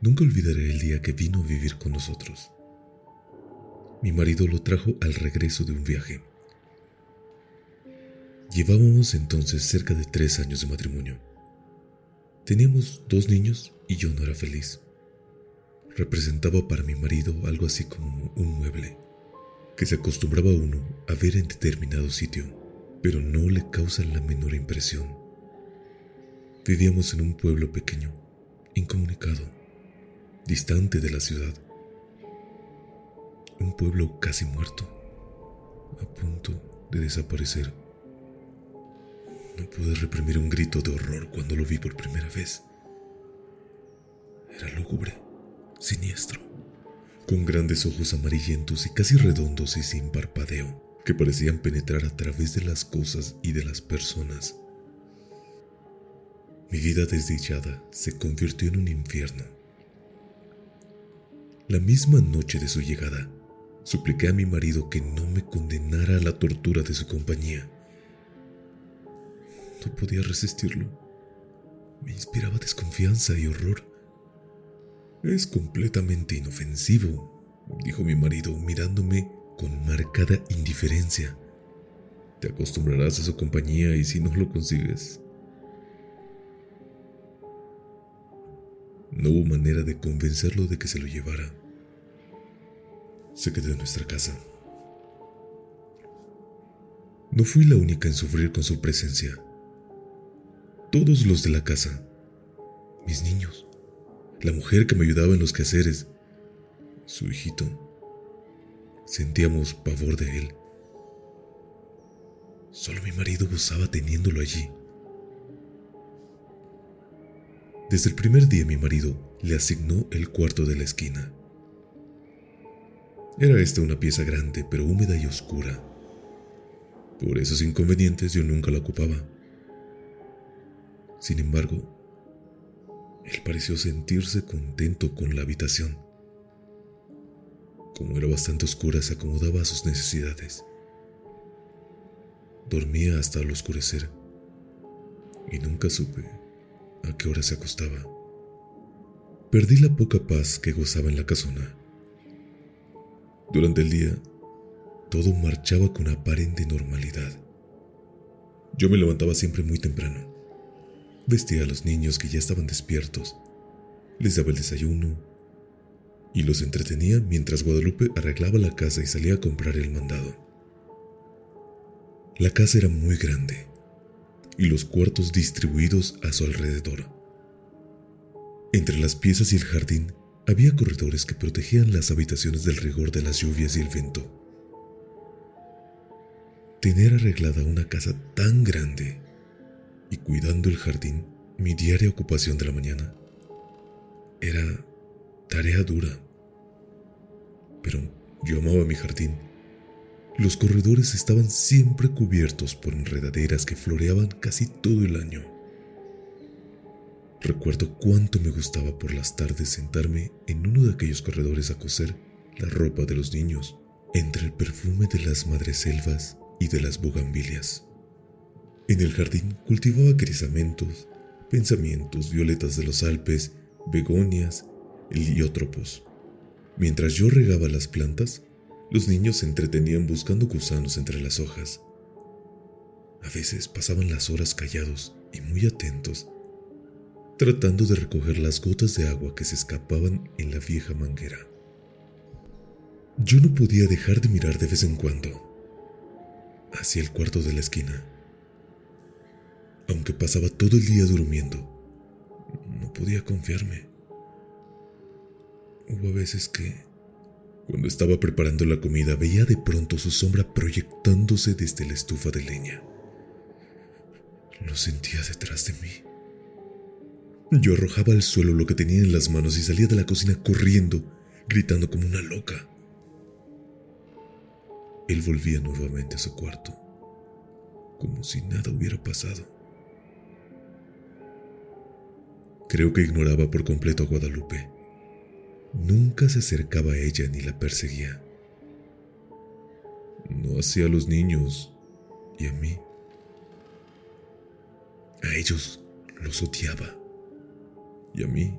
Nunca olvidaré el día que vino a vivir con nosotros. Mi marido lo trajo al regreso de un viaje. Llevábamos entonces cerca de tres años de matrimonio. Teníamos dos niños y yo no era feliz. Representaba para mi marido algo así como un mueble, que se acostumbraba uno a ver en determinado sitio, pero no le causa la menor impresión. Vivíamos en un pueblo pequeño, incomunicado distante de la ciudad. Un pueblo casi muerto, a punto de desaparecer. No pude reprimir un grito de horror cuando lo vi por primera vez. Era lúgubre, siniestro, con grandes ojos amarillentos y casi redondos y sin parpadeo, que parecían penetrar a través de las cosas y de las personas. Mi vida desdichada se convirtió en un infierno la misma noche de su llegada, supliqué a mi marido que no me condenara a la tortura de su compañía. No podía resistirlo. Me inspiraba desconfianza y horror. Es completamente inofensivo, dijo mi marido mirándome con marcada indiferencia. Te acostumbrarás a su compañía y si no lo consigues. No hubo manera de convencerlo de que se lo llevara se quedó en nuestra casa. No fui la única en sufrir con su presencia. Todos los de la casa, mis niños, la mujer que me ayudaba en los quehaceres, su hijito, sentíamos pavor de él. Solo mi marido gozaba teniéndolo allí. Desde el primer día mi marido le asignó el cuarto de la esquina. Era esta una pieza grande, pero húmeda y oscura. Por esos inconvenientes yo nunca la ocupaba. Sin embargo, él pareció sentirse contento con la habitación. Como era bastante oscura, se acomodaba a sus necesidades. Dormía hasta el oscurecer y nunca supe a qué hora se acostaba. Perdí la poca paz que gozaba en la casona durante el día, todo marchaba con aparente normalidad. Yo me levantaba siempre muy temprano. Vestía a los niños que ya estaban despiertos, les daba el desayuno y los entretenía mientras Guadalupe arreglaba la casa y salía a comprar el mandado. La casa era muy grande y los cuartos distribuidos a su alrededor. Entre las piezas y el jardín había corredores que protegían las habitaciones del rigor de las lluvias y el viento. Tener arreglada una casa tan grande y cuidando el jardín, mi diaria ocupación de la mañana, era tarea dura. Pero yo amaba mi jardín. Los corredores estaban siempre cubiertos por enredaderas que floreaban casi todo el año. Recuerdo cuánto me gustaba por las tardes sentarme en uno de aquellos corredores a coser la ropa de los niños, entre el perfume de las madreselvas y de las bugambilias. En el jardín cultivaba crisamentos, pensamientos, violetas de los Alpes, begonias, heliotropos, Mientras yo regaba las plantas, los niños se entretenían buscando gusanos entre las hojas. A veces pasaban las horas callados y muy atentos, tratando de recoger las gotas de agua que se escapaban en la vieja manguera. Yo no podía dejar de mirar de vez en cuando hacia el cuarto de la esquina. Aunque pasaba todo el día durmiendo, no podía confiarme. Hubo veces que, cuando estaba preparando la comida, veía de pronto su sombra proyectándose desde la estufa de leña. Lo sentía detrás de mí. Yo arrojaba al suelo lo que tenía en las manos y salía de la cocina corriendo, gritando como una loca. Él volvía nuevamente a su cuarto, como si nada hubiera pasado. Creo que ignoraba por completo a Guadalupe. Nunca se acercaba a ella ni la perseguía. No hacía a los niños y a mí. A ellos los odiaba y a mí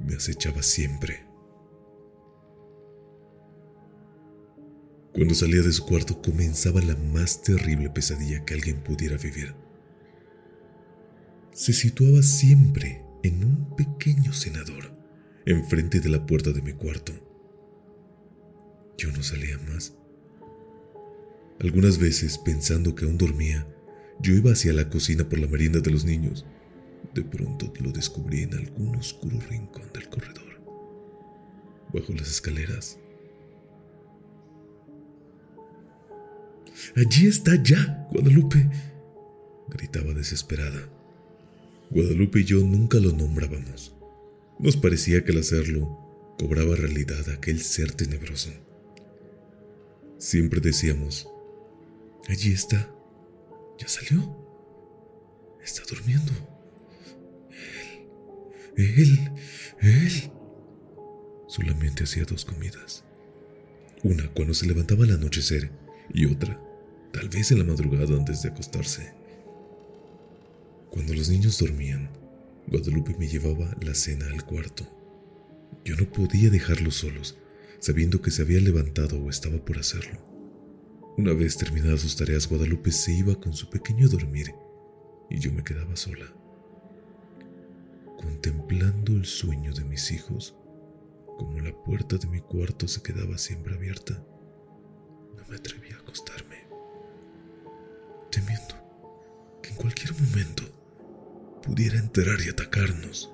me acechaba siempre. Cuando salía de su cuarto comenzaba la más terrible pesadilla que alguien pudiera vivir. Se situaba siempre en un pequeño cenador enfrente de la puerta de mi cuarto. Yo no salía más. Algunas veces, pensando que aún dormía, yo iba hacia la cocina por la merienda de los niños. De pronto lo descubrí en algún oscuro rincón del corredor, bajo las escaleras. Allí está ya, Guadalupe, gritaba desesperada. Guadalupe y yo nunca lo nombrábamos. Nos parecía que al hacerlo cobraba realidad aquel ser tenebroso. Siempre decíamos, allí está, ya salió, está durmiendo. Él, él, él. Solamente hacía dos comidas. Una cuando se levantaba al anochecer y otra, tal vez en la madrugada antes de acostarse. Cuando los niños dormían, Guadalupe me llevaba la cena al cuarto. Yo no podía dejarlos solos, sabiendo que se había levantado o estaba por hacerlo. Una vez terminadas sus tareas, Guadalupe se iba con su pequeño a dormir y yo me quedaba sola, contemplando el sueño de mis hijos, como la puerta de mi cuarto se quedaba siempre abierta. No me atrevía a acostarme, temiendo que en cualquier momento pudiera entrar y atacarnos.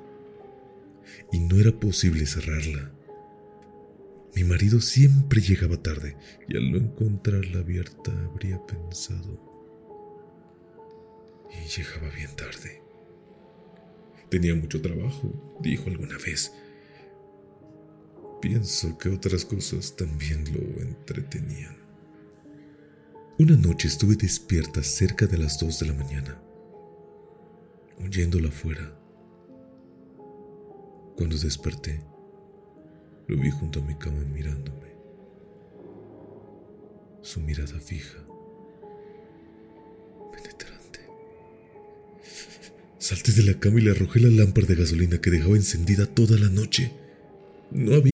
Y no era posible cerrarla. Mi marido siempre llegaba tarde y al no encontrarla abierta habría pensado. Y llegaba bien tarde. Tenía mucho trabajo, dijo alguna vez. Pienso que otras cosas también lo entretenían. Una noche estuve despierta cerca de las dos de la mañana oyéndola afuera. Cuando desperté, lo vi junto a mi cama mirándome. Su mirada fija, penetrante. Salté de la cama y le arrojé la lámpara de gasolina que dejaba encendida toda la noche. No había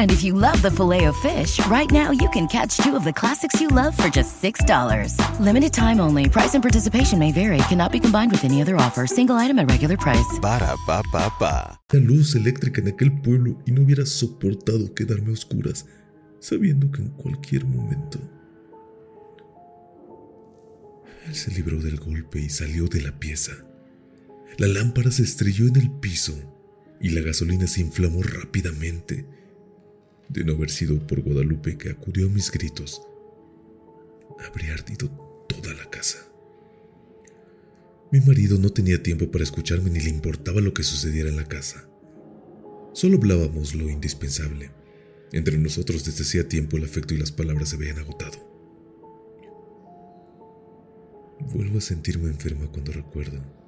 And if you love the filet of fish, right now you can catch two of the classics you love for just $6. Limited time only. Price and participation may vary. Cannot be combined with any other offer. Single item at regular price. Ba da ba ba ba. La luz eléctrica en aquel pueblo y no hubiera soportado quedarme a oscuras, sabiendo que en cualquier momento. Él se libró del golpe y salió de la pieza. La lámpara se estrelló en el piso y la gasolina se inflamó rápidamente. De no haber sido por Guadalupe que acudió a mis gritos, habría ardido toda la casa. Mi marido no tenía tiempo para escucharme ni le importaba lo que sucediera en la casa. Solo hablábamos lo indispensable. Entre nosotros desde hacía tiempo el afecto y las palabras se habían agotado. Vuelvo a sentirme enferma cuando recuerdo.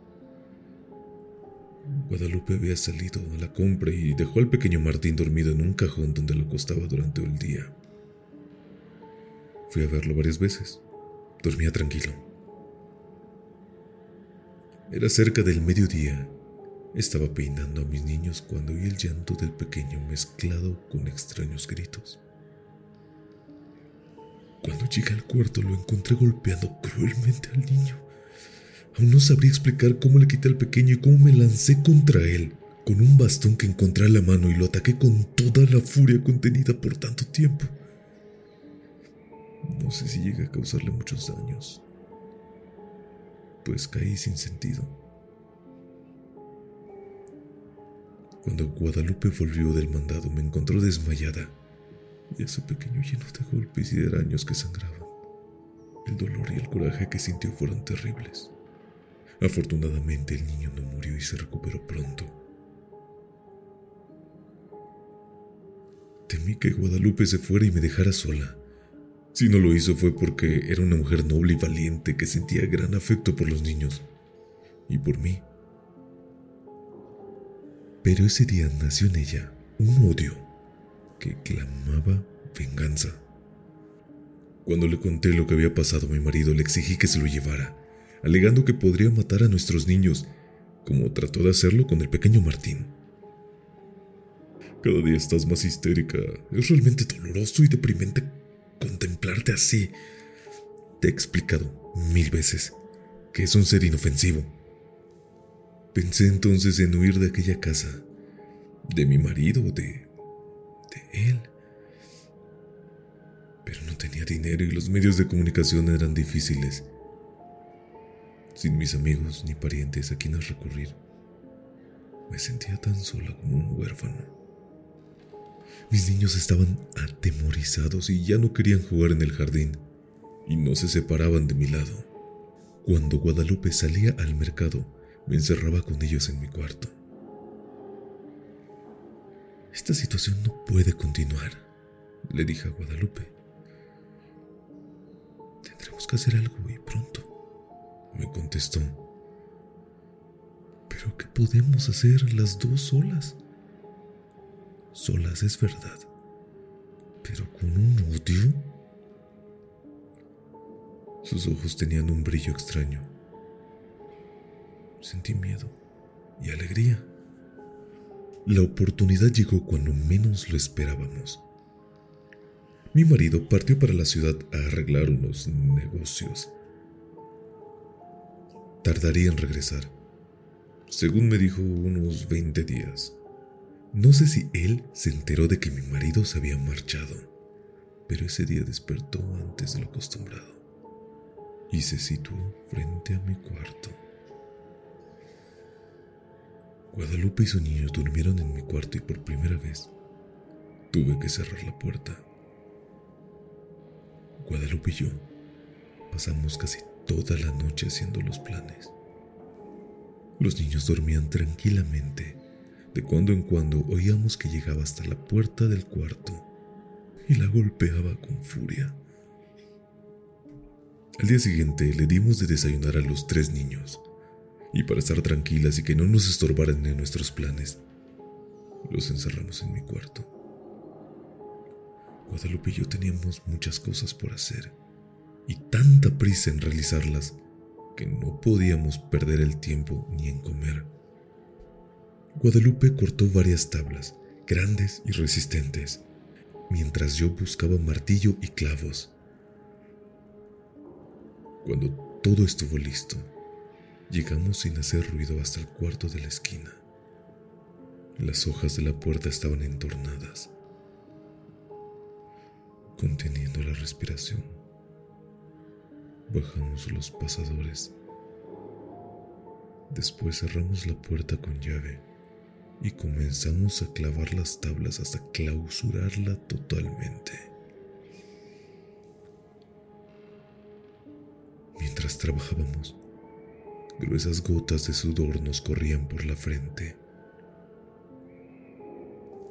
Guadalupe había salido a la compra y dejó al pequeño Martín dormido en un cajón donde lo acostaba durante el día. Fui a verlo varias veces. Dormía tranquilo. Era cerca del mediodía. Estaba peinando a mis niños cuando oí el llanto del pequeño mezclado con extraños gritos. Cuando llegué al cuarto lo encontré golpeando cruelmente al niño. Aún no sabría explicar cómo le quité al pequeño y cómo me lancé contra él, con un bastón que encontré a la mano y lo ataqué con toda la furia contenida por tanto tiempo. No sé si llegué a causarle muchos daños, pues caí sin sentido. Cuando Guadalupe volvió del mandado me encontró desmayada y a su pequeño lleno de golpes y de araños que sangraban. El dolor y el coraje que sintió fueron terribles. Afortunadamente el niño no murió y se recuperó pronto. Temí que Guadalupe se fuera y me dejara sola. Si no lo hizo fue porque era una mujer noble y valiente que sentía gran afecto por los niños y por mí. Pero ese día nació en ella un odio que clamaba venganza. Cuando le conté lo que había pasado a mi marido, le exigí que se lo llevara, alegando que podría matar a nuestros niños, como trató de hacerlo con el pequeño Martín. Cada día estás más histérica. Es realmente doloroso y deprimente contemplarte así. Te he explicado mil veces que es un ser inofensivo. Pensé entonces en huir de aquella casa, de mi marido, de de él. Pero no tenía dinero y los medios de comunicación eran difíciles. Sin mis amigos ni parientes a quienes recurrir, me sentía tan sola como un huérfano. Mis niños estaban atemorizados y ya no querían jugar en el jardín y no se separaban de mi lado. Cuando Guadalupe salía al mercado, me encerraba con ellos en mi cuarto. Esta situación no puede continuar, le dije a Guadalupe. Tendremos que hacer algo y pronto, me contestó. Pero ¿qué podemos hacer las dos solas? Solas es verdad, pero con un odio. Sus ojos tenían un brillo extraño. Sentí miedo y alegría. La oportunidad llegó cuando menos lo esperábamos. Mi marido partió para la ciudad a arreglar unos negocios. Tardaría en regresar. Según me dijo, unos 20 días. No sé si él se enteró de que mi marido se había marchado, pero ese día despertó antes de lo acostumbrado y se situó frente a mi cuarto. Guadalupe y su niño durmieron en mi cuarto y por primera vez tuve que cerrar la puerta. Guadalupe y yo pasamos casi toda la noche haciendo los planes. Los niños dormían tranquilamente. De cuando en cuando oíamos que llegaba hasta la puerta del cuarto y la golpeaba con furia. Al día siguiente le dimos de desayunar a los tres niños y para estar tranquilas y que no nos estorbaran en nuestros planes, los encerramos en mi cuarto. Guadalupe y yo teníamos muchas cosas por hacer y tanta prisa en realizarlas que no podíamos perder el tiempo ni en comer. Guadalupe cortó varias tablas, grandes y resistentes, mientras yo buscaba martillo y clavos. Cuando todo estuvo listo, Llegamos sin hacer ruido hasta el cuarto de la esquina. Las hojas de la puerta estaban entornadas, conteniendo la respiración. Bajamos los pasadores. Después cerramos la puerta con llave y comenzamos a clavar las tablas hasta clausurarla totalmente. Mientras trabajábamos, gruesas gotas de sudor nos corrían por la frente.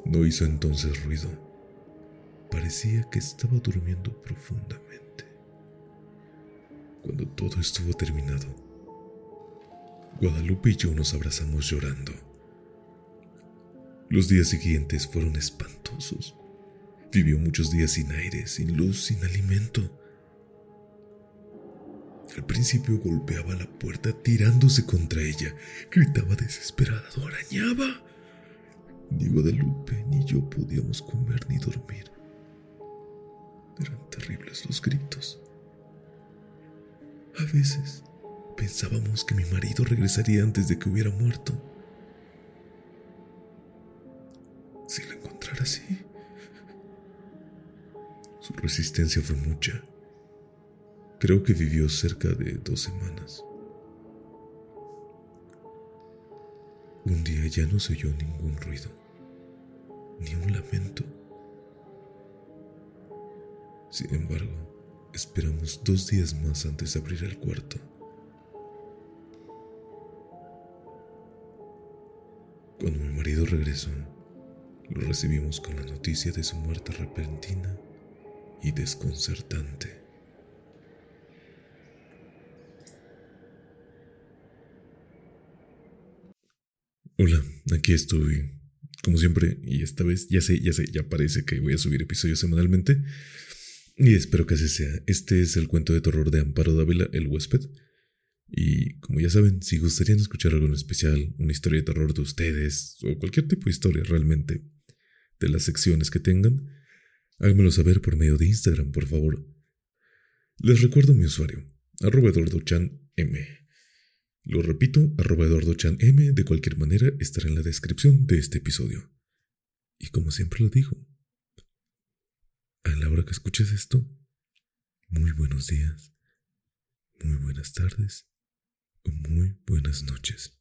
No hizo entonces ruido. Parecía que estaba durmiendo profundamente. Cuando todo estuvo terminado, Guadalupe y yo nos abrazamos llorando. Los días siguientes fueron espantosos. Vivió muchos días sin aire, sin luz, sin alimento. Al principio golpeaba la puerta tirándose contra ella, gritaba desesperado, arañaba. Ni Guadalupe ni yo podíamos comer ni dormir. Eran terribles los gritos. A veces pensábamos que mi marido regresaría antes de que hubiera muerto. Si lo encontrara así. Su resistencia fue mucha. Creo que vivió cerca de dos semanas. Un día ya no se oyó ningún ruido, ni un lamento. Sin embargo, esperamos dos días más antes de abrir el cuarto. Cuando mi marido regresó, lo recibimos con la noticia de su muerte repentina y desconcertante. Hola, aquí estoy, como siempre, y esta vez ya sé, ya sé, ya parece que voy a subir episodios semanalmente. Y espero que así sea. Este es el cuento de terror de Amparo Dávila, el huésped. Y como ya saben, si gustarían escuchar algo en especial, una historia de terror de ustedes, o cualquier tipo de historia realmente, de las secciones que tengan, háganmelo saber por medio de Instagram, por favor. Les recuerdo mi usuario, arroba M. Lo repito, arroba M de cualquier manera estará en la descripción de este episodio. Y como siempre lo digo, a la hora que escuches esto, muy buenos días, muy buenas tardes o muy buenas noches.